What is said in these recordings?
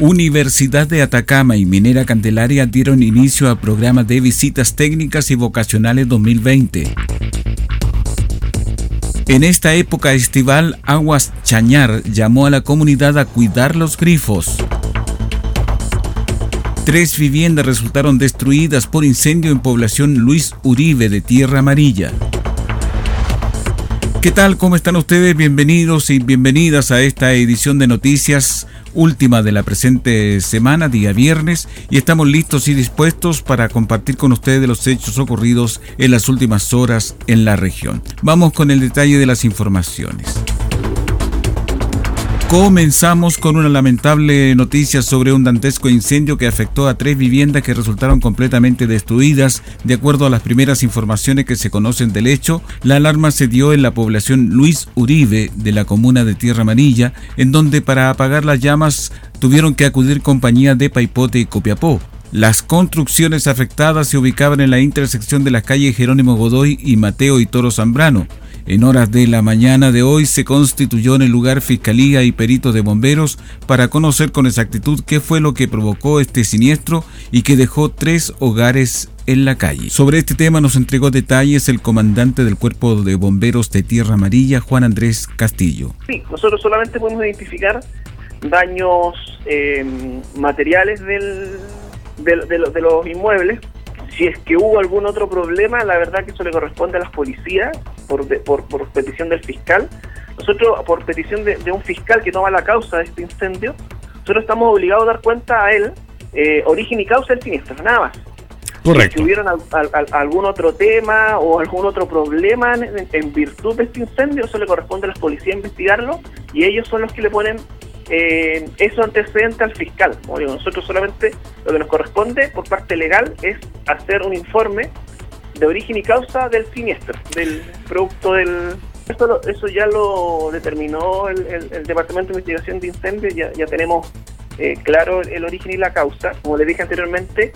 Universidad de Atacama y Minera Candelaria dieron inicio al programa de visitas técnicas y vocacionales 2020. En esta época estival, Aguas Chañar llamó a la comunidad a cuidar los grifos. Tres viviendas resultaron destruidas por incendio en población Luis Uribe de Tierra Amarilla. ¿Qué tal? ¿Cómo están ustedes? Bienvenidos y bienvenidas a esta edición de noticias última de la presente semana, día viernes, y estamos listos y dispuestos para compartir con ustedes los hechos ocurridos en las últimas horas en la región. Vamos con el detalle de las informaciones. Comenzamos con una lamentable noticia sobre un dantesco incendio que afectó a tres viviendas que resultaron completamente destruidas. De acuerdo a las primeras informaciones que se conocen del hecho, la alarma se dio en la población Luis Uribe de la comuna de Tierra Amarilla, en donde para apagar las llamas tuvieron que acudir compañías de Paipote y Copiapó. Las construcciones afectadas se ubicaban en la intersección de las calles Jerónimo Godoy y Mateo y Toro Zambrano. En horas de la mañana de hoy se constituyó en el lugar Fiscalía y peritos de bomberos para conocer con exactitud qué fue lo que provocó este siniestro y que dejó tres hogares en la calle. Sobre este tema nos entregó detalles el comandante del Cuerpo de Bomberos de Tierra Amarilla, Juan Andrés Castillo. Sí, nosotros solamente podemos identificar daños eh, materiales del, de los inmuebles si es que hubo algún otro problema, la verdad que eso le corresponde a las policías por, por, petición del fiscal. Nosotros, por petición de, un fiscal que toma la causa de este incendio, nosotros estamos obligados a dar cuenta a él eh, origen y causa del siniestro, nada más. Correcto. Si hubieron algún otro tema o algún otro problema en, virtud de este incendio, eso le corresponde a las policías investigarlo y ellos son los que le ponen eh, eso antecedente al fiscal. Como digo, nosotros solamente lo que nos corresponde por parte legal es hacer un informe de origen y causa del siniestro, del producto del... Eso, eso ya lo determinó el, Departamento de Investigación de Incendios, ya, ya tenemos eh, claro el, origen y la causa. Como le dije anteriormente,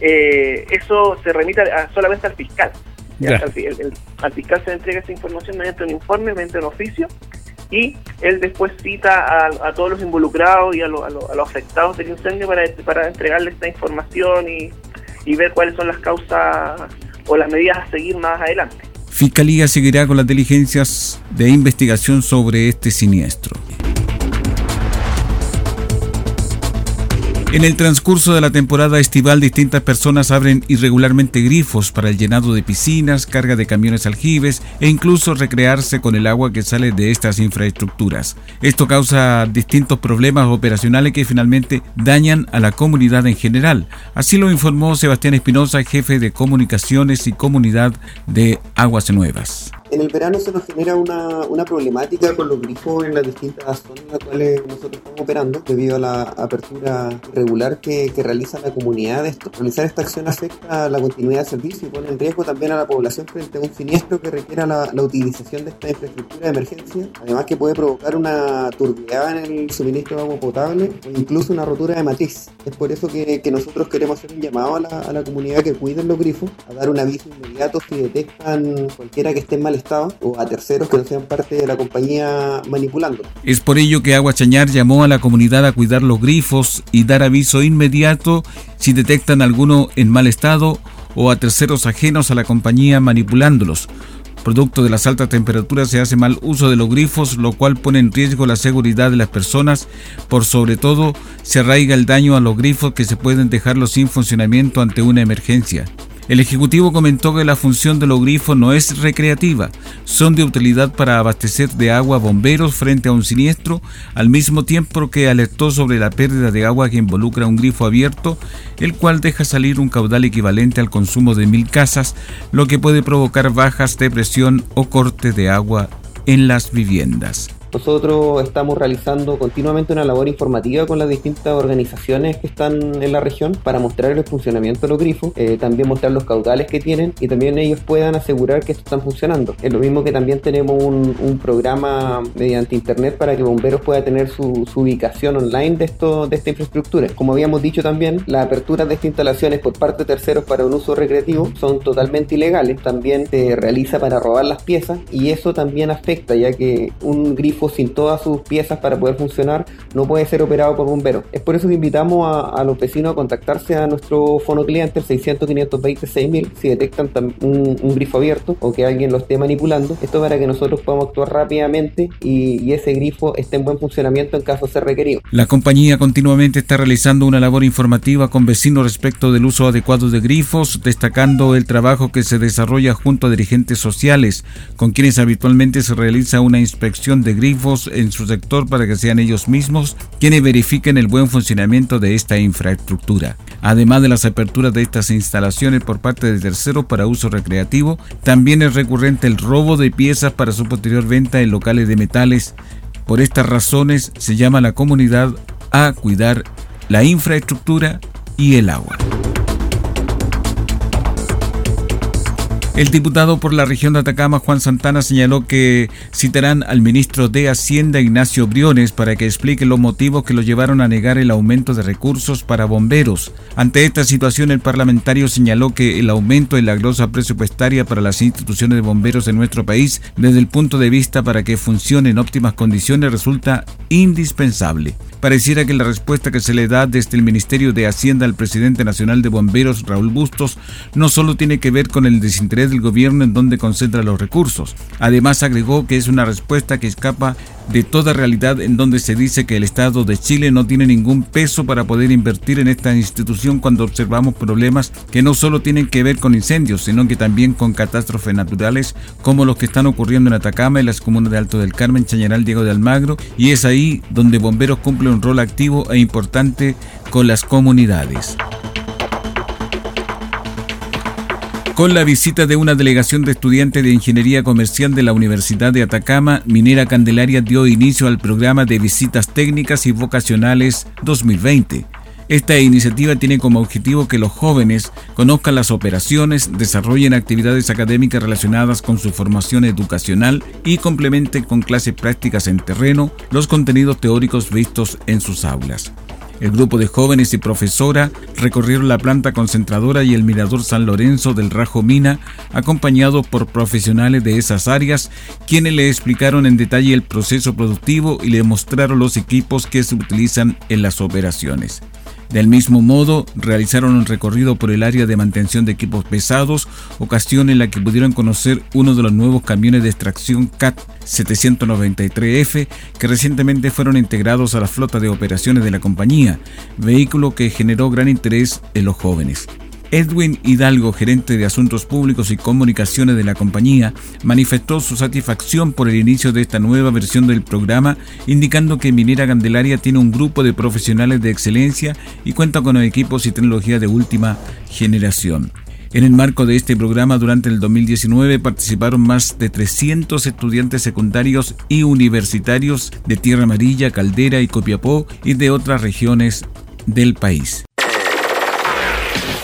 eh, eso se remite solamente al fiscal. Al, al, fiscal se le entrega esa información mediante un informe, mediante un oficio, y él después cita a, todos los involucrados y a, los afectados del incendio para, para entregarle esta información y, y ver cuáles son las causas o las medidas a seguir más adelante. Fiscalía seguirá con las diligencias de investigación sobre este siniestro. En el transcurso de la temporada estival, distintas personas abren irregularmente grifos para el llenado de piscinas, carga de camiones aljibes e incluso recrearse con el agua que sale de estas infraestructuras. Esto causa distintos problemas operacionales que finalmente dañan a la comunidad en general. Así lo informó Sebastián Espinosa, jefe de comunicaciones y comunidad de Aguas Nuevas en el verano se nos genera una, una, problemática con los grifos en las distintas zonas en las cuales nosotros estamos operando debido a la apertura regular que, que realiza la comunidad de esto. Realizar esta acción afecta a la continuidad del servicio y pone en riesgo también a la población frente a un siniestro que requiera la, la utilización de esta infraestructura de emergencia, además que puede provocar una turbiedad en el suministro de agua potable o incluso una rotura de matriz. Es por eso que, que nosotros queremos hacer un llamado a la, a la comunidad que cuiden los grifos, a dar un aviso inmediato si detectan cualquiera que esté en mal o a terceros que no sean parte de la compañía manipulando. Es por ello que Agua Chañar llamó a la comunidad a cuidar los grifos y dar aviso inmediato si detectan alguno en mal estado o a terceros ajenos a la compañía manipulándolos. Producto de las altas temperaturas se hace mal uso de los grifos, lo cual pone en riesgo la seguridad de las personas. Por sobre todo, se arraiga el daño a los grifos que se pueden dejarlos sin funcionamiento ante una emergencia. El Ejecutivo comentó que la función de los grifos no es recreativa, son de utilidad para abastecer de agua bomberos frente a un siniestro, al mismo tiempo que alertó sobre la pérdida de agua que involucra un grifo abierto, el cual deja salir un caudal equivalente al consumo de mil casas, lo que puede provocar bajas de presión o corte de agua en las viviendas. Nosotros estamos realizando continuamente una labor informativa con las distintas organizaciones que están en la región para mostrar el funcionamiento de los grifos, eh, también mostrar los caudales que tienen y también ellos puedan asegurar que esto están funcionando. Es lo mismo que también tenemos un, programa mediante internet para que bomberos puedan tener su, ubicación online de, esto, de esta infraestructura. Como habíamos dicho también, la apertura de estas instalaciones por parte de terceros para un uso recreativo son totalmente ilegales. También se realiza para robar las piezas y eso también afecta ya que un grifo sin todas sus piezas para poder funcionar no puede ser operado por bomberos. Es por eso que invitamos a, los vecinos a contactarse a nuestro fono cliente, el 600 520 6000, si detectan un, grifo abierto o que alguien lo esté manipulando. Esto para que nosotros podamos actuar rápidamente y, y ese grifo esté en buen funcionamiento en caso de ser requerido. La compañía continuamente está realizando una labor informativa con vecinos respecto del uso adecuado de grifos, destacando el trabajo que se desarrolla junto a dirigentes sociales, con quienes habitualmente se realiza una inspección de grifos en su sector para que sean ellos mismos quienes verifiquen el buen funcionamiento de esta infraestructura. Además de las aperturas de estas instalaciones por parte de terceros para uso recreativo, también es recurrente el robo de piezas para su posterior venta en locales de metales. Por estas razones se llama a la comunidad a cuidar la infraestructura y el agua. El diputado por la región de Atacama, Juan Santana, señaló que citarán al ministro de Hacienda, Ignacio Briones, para que explique los motivos que lo llevaron a negar el aumento de recursos para bomberos. Ante esta situación, el parlamentario señaló que el aumento de la glosa presupuestaria para las instituciones de bomberos en nuestro país, desde el punto de vista para que funcione en óptimas condiciones, resulta indispensable. Pareciera que la respuesta que se le da desde el Ministerio de Hacienda al presidente nacional de bomberos, Raúl Bustos, no solo tiene que ver con el desinterés del gobierno en donde concentra los recursos. Además agregó que es una respuesta que escapa de toda realidad en donde se dice que el Estado de Chile no tiene ningún peso para poder invertir en esta institución cuando observamos problemas que no solo tienen que ver con incendios, sino que también con catástrofes naturales como los que están ocurriendo en Atacama y las comunas de Alto del Carmen, Chañaral, Diego de Almagro, y es ahí donde Bomberos cumple un rol activo e importante con las comunidades. Con la visita de una delegación de estudiantes de Ingeniería Comercial de la Universidad de Atacama, Minera Candelaria dio inicio al programa de visitas técnicas y vocacionales 2020. Esta iniciativa tiene como objetivo que los jóvenes conozcan las operaciones, desarrollen actividades académicas relacionadas con su formación educacional y complementen con clases prácticas en terreno los contenidos teóricos vistos en sus aulas. El grupo de jóvenes y profesora recorrieron la planta concentradora y el mirador San Lorenzo del Rajo Mina, acompañados por profesionales de esas áreas, quienes le explicaron en detalle el proceso productivo y le mostraron los equipos que se utilizan en las operaciones. Del mismo modo, realizaron un recorrido por el área de mantención de equipos pesados, ocasión en la que pudieron conocer uno de los nuevos camiones de extracción CAT 793F que recientemente fueron integrados a la flota de operaciones de la compañía, vehículo que generó gran interés en los jóvenes. Edwin Hidalgo, gerente de Asuntos Públicos y Comunicaciones de la compañía, manifestó su satisfacción por el inicio de esta nueva versión del programa, indicando que Minera Candelaria tiene un grupo de profesionales de excelencia y cuenta con equipos y tecnología de última generación. En el marco de este programa, durante el 2019 participaron más de 300 estudiantes secundarios y universitarios de Tierra Amarilla, Caldera y Copiapó y de otras regiones del país.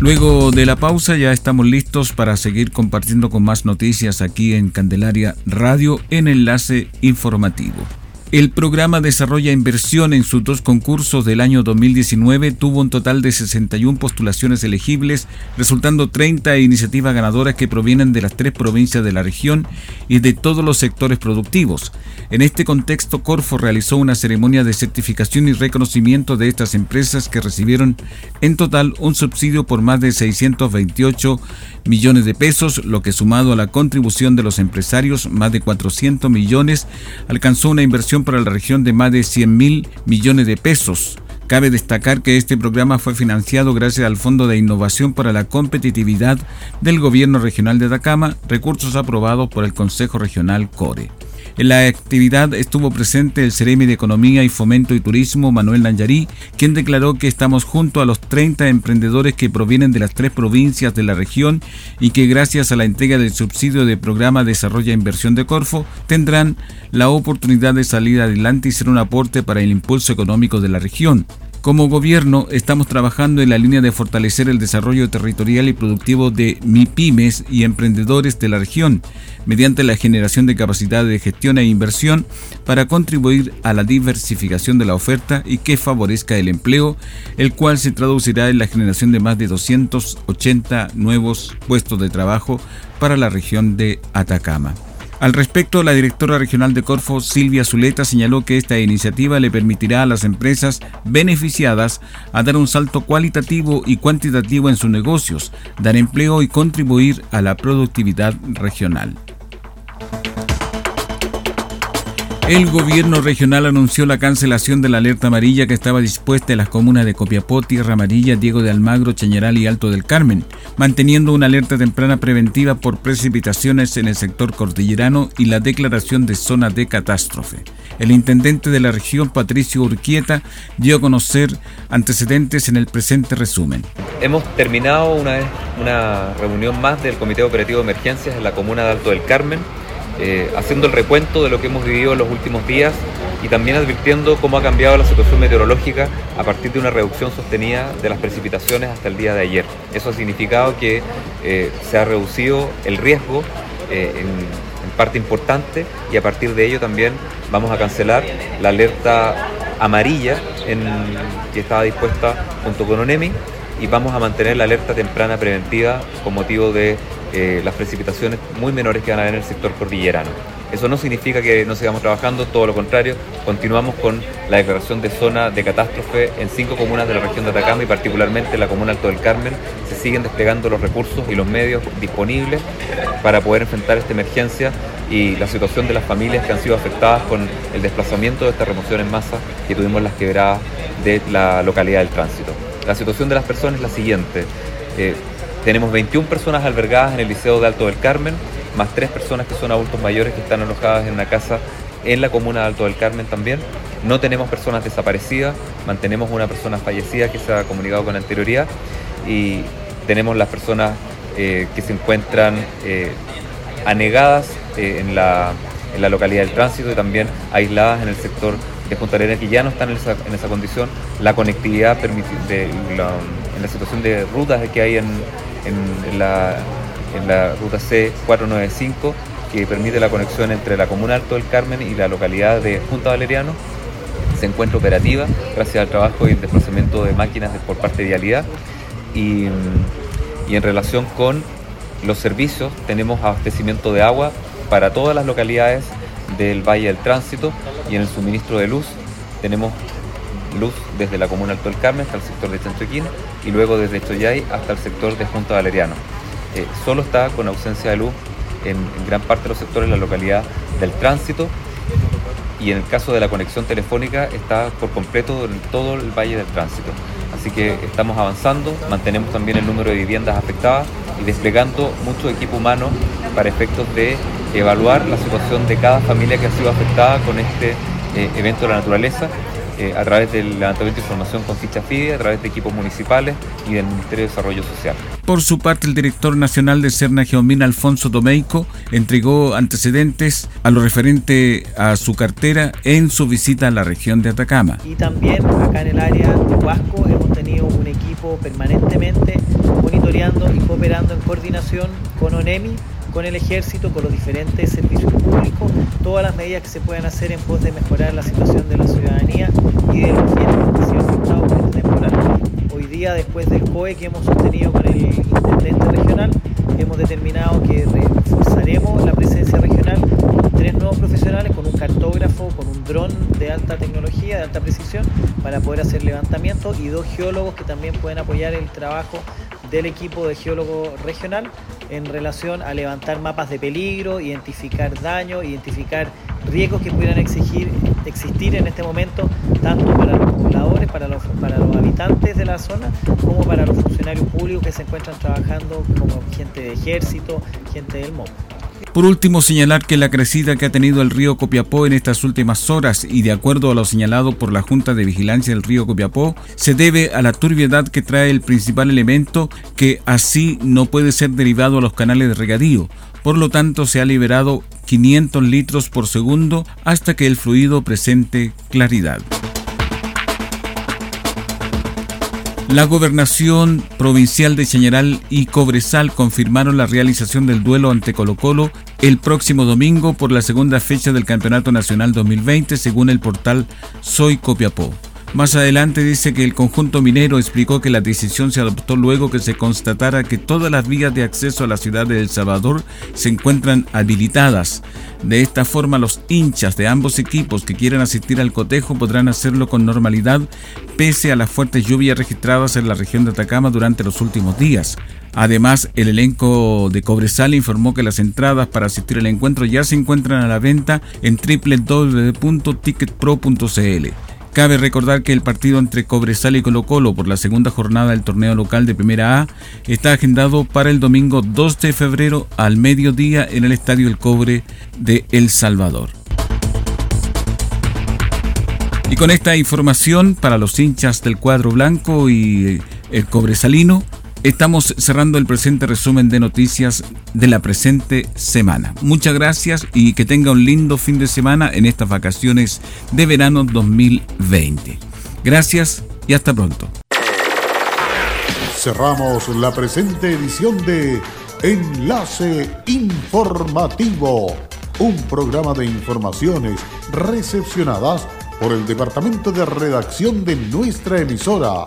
Luego de la pausa ya estamos listos para seguir compartiendo con más noticias aquí en Candelaria Radio en Enlace Informativo. El programa Desarrolla Inversión en sus dos concursos del año 2019 tuvo un total de 61 postulaciones elegibles, resultando 30 iniciativas ganadoras que provienen de las tres provincias de la región y de todos los sectores productivos. En este contexto, Corfo realizó una ceremonia de certificación y reconocimiento de estas empresas que recibieron en total un subsidio por más de 628 millones de pesos, lo que sumado a la contribución de los empresarios, más de 400 millones, alcanzó una inversión para la región de más de 100 mil millones de pesos. Cabe destacar que este programa fue financiado gracias al Fondo de Innovación para la Competitividad del Gobierno Regional de Atacama, recursos aprobados por el Consejo Regional CORE. En la actividad estuvo presente el Ceremi de Economía y Fomento y Turismo, Manuel Nanyarí, quien declaró que estamos junto a los 30 emprendedores que provienen de las tres provincias de la región y que gracias a la entrega del subsidio de programa Desarrolla Inversión de Corfo tendrán la oportunidad de salir adelante y ser un aporte para el impulso económico de la región. Como gobierno estamos trabajando en la línea de fortalecer el desarrollo territorial y productivo de MIPIMES y emprendedores de la región, mediante la generación de capacidad de gestión e inversión para contribuir a la diversificación de la oferta y que favorezca el empleo, el cual se traducirá en la generación de más de 280 nuevos puestos de trabajo para la región de Atacama. Al respecto, la directora regional de Corfo, Silvia Zuleta, señaló que esta iniciativa le permitirá a las empresas beneficiadas dar un salto cualitativo y cuantitativo en sus negocios, dar empleo y contribuir a la productividad regional. El gobierno regional anunció la cancelación de la alerta amarilla que estaba dispuesta en las comunas de Copiapó, Tierra Amarilla, Diego de Almagro, Chañaral y Alto del Carmen, manteniendo una alerta temprana preventiva por precipitaciones en el sector cordillerano y la declaración de zona de catástrofe. El intendente de la región, Patricio Urquieta, dio a conocer antecedentes en el presente resumen. Hemos terminado una, una reunión más del Comité Operativo de Emergencias en la comuna de Alto del Carmen eh, haciendo el recuento de lo que hemos vivido en los últimos días y también advirtiendo cómo ha cambiado la situación meteorológica a partir de una reducción sostenida de las precipitaciones hasta el día de ayer. Eso ha significado que eh, se ha reducido el riesgo eh, en, parte importante y a partir de ello también vamos a cancelar la alerta amarilla que estaba dispuesta junto con ONEMI y vamos a mantener la alerta temprana preventiva con motivo de eh, las precipitaciones muy menores que van a haber en el sector cordillerano. Eso no significa que no sigamos trabajando, todo lo contrario, continuamos con la declaración de zona de catástrofe en cinco comunas de la región de Atacama y particularmente en la comuna Alto del Carmen. Se siguen desplegando los recursos y los medios disponibles para poder enfrentar esta emergencia y la situación de las familias que han sido afectadas con el desplazamiento de esta remoción en masa que tuvimos las quebradas de la localidad del tránsito. La situación de las personas es la siguiente. Eh, tenemos 21 personas albergadas en el Liceo de Alto del Carmen, más tres personas que son adultos mayores que están alojadas en una casa en la comuna de Alto del Carmen también. No tenemos personas desaparecidas, mantenemos una persona fallecida que se ha comunicado con anterioridad y tenemos las personas eh, que se encuentran eh, anegadas eh, en, la, localidad del tránsito y también aisladas en el sector de Punta Arenas que ya no están en esa, condición. La conectividad de, en la situación de rutas que hay en, en, la, en la ruta C495 que permite la conexión entre la comuna Alto del Carmen y la localidad de Junta Valeriano. Se encuentra operativa gracias al trabajo y el desplazamiento de máquinas por parte de Vialidad. Y, y en relación con los servicios, tenemos abastecimiento de agua para todas las localidades del Valle del Tránsito y en el suministro de luz tenemos luz desde la comuna Alto del Carmen hasta el sector de Chanchoquín y luego desde Choyay hasta el sector de Junta Valeriano. Eh, solo está con ausencia de luz en, gran parte de los sectores la localidad del tránsito y en el caso de la conexión telefónica está por completo en todo el valle del tránsito. Así que estamos avanzando, mantenemos también el número de viviendas afectadas y desplegando mucho equipo humano para efectos de evaluar la situación de cada familia que ha sido afectada con este eh, evento de la naturaleza eh, a través del levantamiento de información con ficha FIDE, a través de equipos municipales y del Ministerio de Desarrollo Social. Por su parte, el director nacional de Cerna Geomina, Alfonso Domeico, entregó antecedentes a lo referente a su cartera en su visita a la región de Atacama. Y también acá en el área de Huasco hemos tenido un equipo permanentemente monitoreando y cooperando en coordinación con ONEMI con el ejército, con los diferentes servicios públicos, todas las medidas que se puedan hacer en pos de mejorar la situación de la ciudadanía y de los quienes han sido afectados por este temporal. Hoy día, después del COE que hemos sostenido con el intendente regional, hemos determinado que reforzaremos la presencia regional con tres nuevos profesionales, con un cartógrafo, con un dron de alta tecnología, de alta precisión, para poder hacer levantamiento y dos geólogos que también pueden apoyar el trabajo del equipo de geólogo regional en relación a levantar mapas de peligro, identificar daños, identificar riesgos que pudieran exigir, existir en este momento, tanto para los pobladores, para los, para los habitantes de la zona, como para los funcionarios públicos que se encuentran trabajando como gente de ejército, gente del MOB. Por último, señalar que la crecida que ha tenido el río Copiapó en estas últimas horas y de acuerdo a lo señalado por la Junta de Vigilancia del río Copiapó, se debe a la turbiedad que trae el principal elemento que así no puede ser derivado a los canales de regadío. Por lo tanto, se ha liberado 500 litros por segundo hasta que el fluido presente claridad. La gobernación provincial de Chañaral y Cobresal confirmaron la realización del duelo ante Colo Colo el próximo domingo por la segunda fecha del Campeonato Nacional 2020 según el portal Soy Copiapó. Más adelante dice que el conjunto minero explicó que la decisión se adoptó luego que se constatara que todas las vías de acceso a la ciudad de El Salvador se encuentran habilitadas. De esta forma, los hinchas de ambos equipos que quieran asistir al cotejo podrán hacerlo con normalidad, pese a las fuertes lluvias registradas en la región de Atacama durante los últimos días. Además, el elenco de Cobresal informó que las entradas para asistir al encuentro ya se encuentran a la venta en www.ticketpro.cl. Cabe recordar que el partido entre Cobresal y Colo Colo por la segunda jornada del torneo local de Primera A está agendado para el domingo 2 de febrero al mediodía en el Estadio El Cobre de El Salvador. Y con esta información para los hinchas del cuadro blanco y el cobresalino, Estamos cerrando el presente resumen de noticias de la presente semana. Muchas gracias y que tenga un lindo fin de semana en estas vacaciones de verano 2020. Gracias y hasta pronto. Cerramos la presente edición de Enlace Informativo, un programa de informaciones recepcionadas por el Departamento de Redacción de nuestra emisora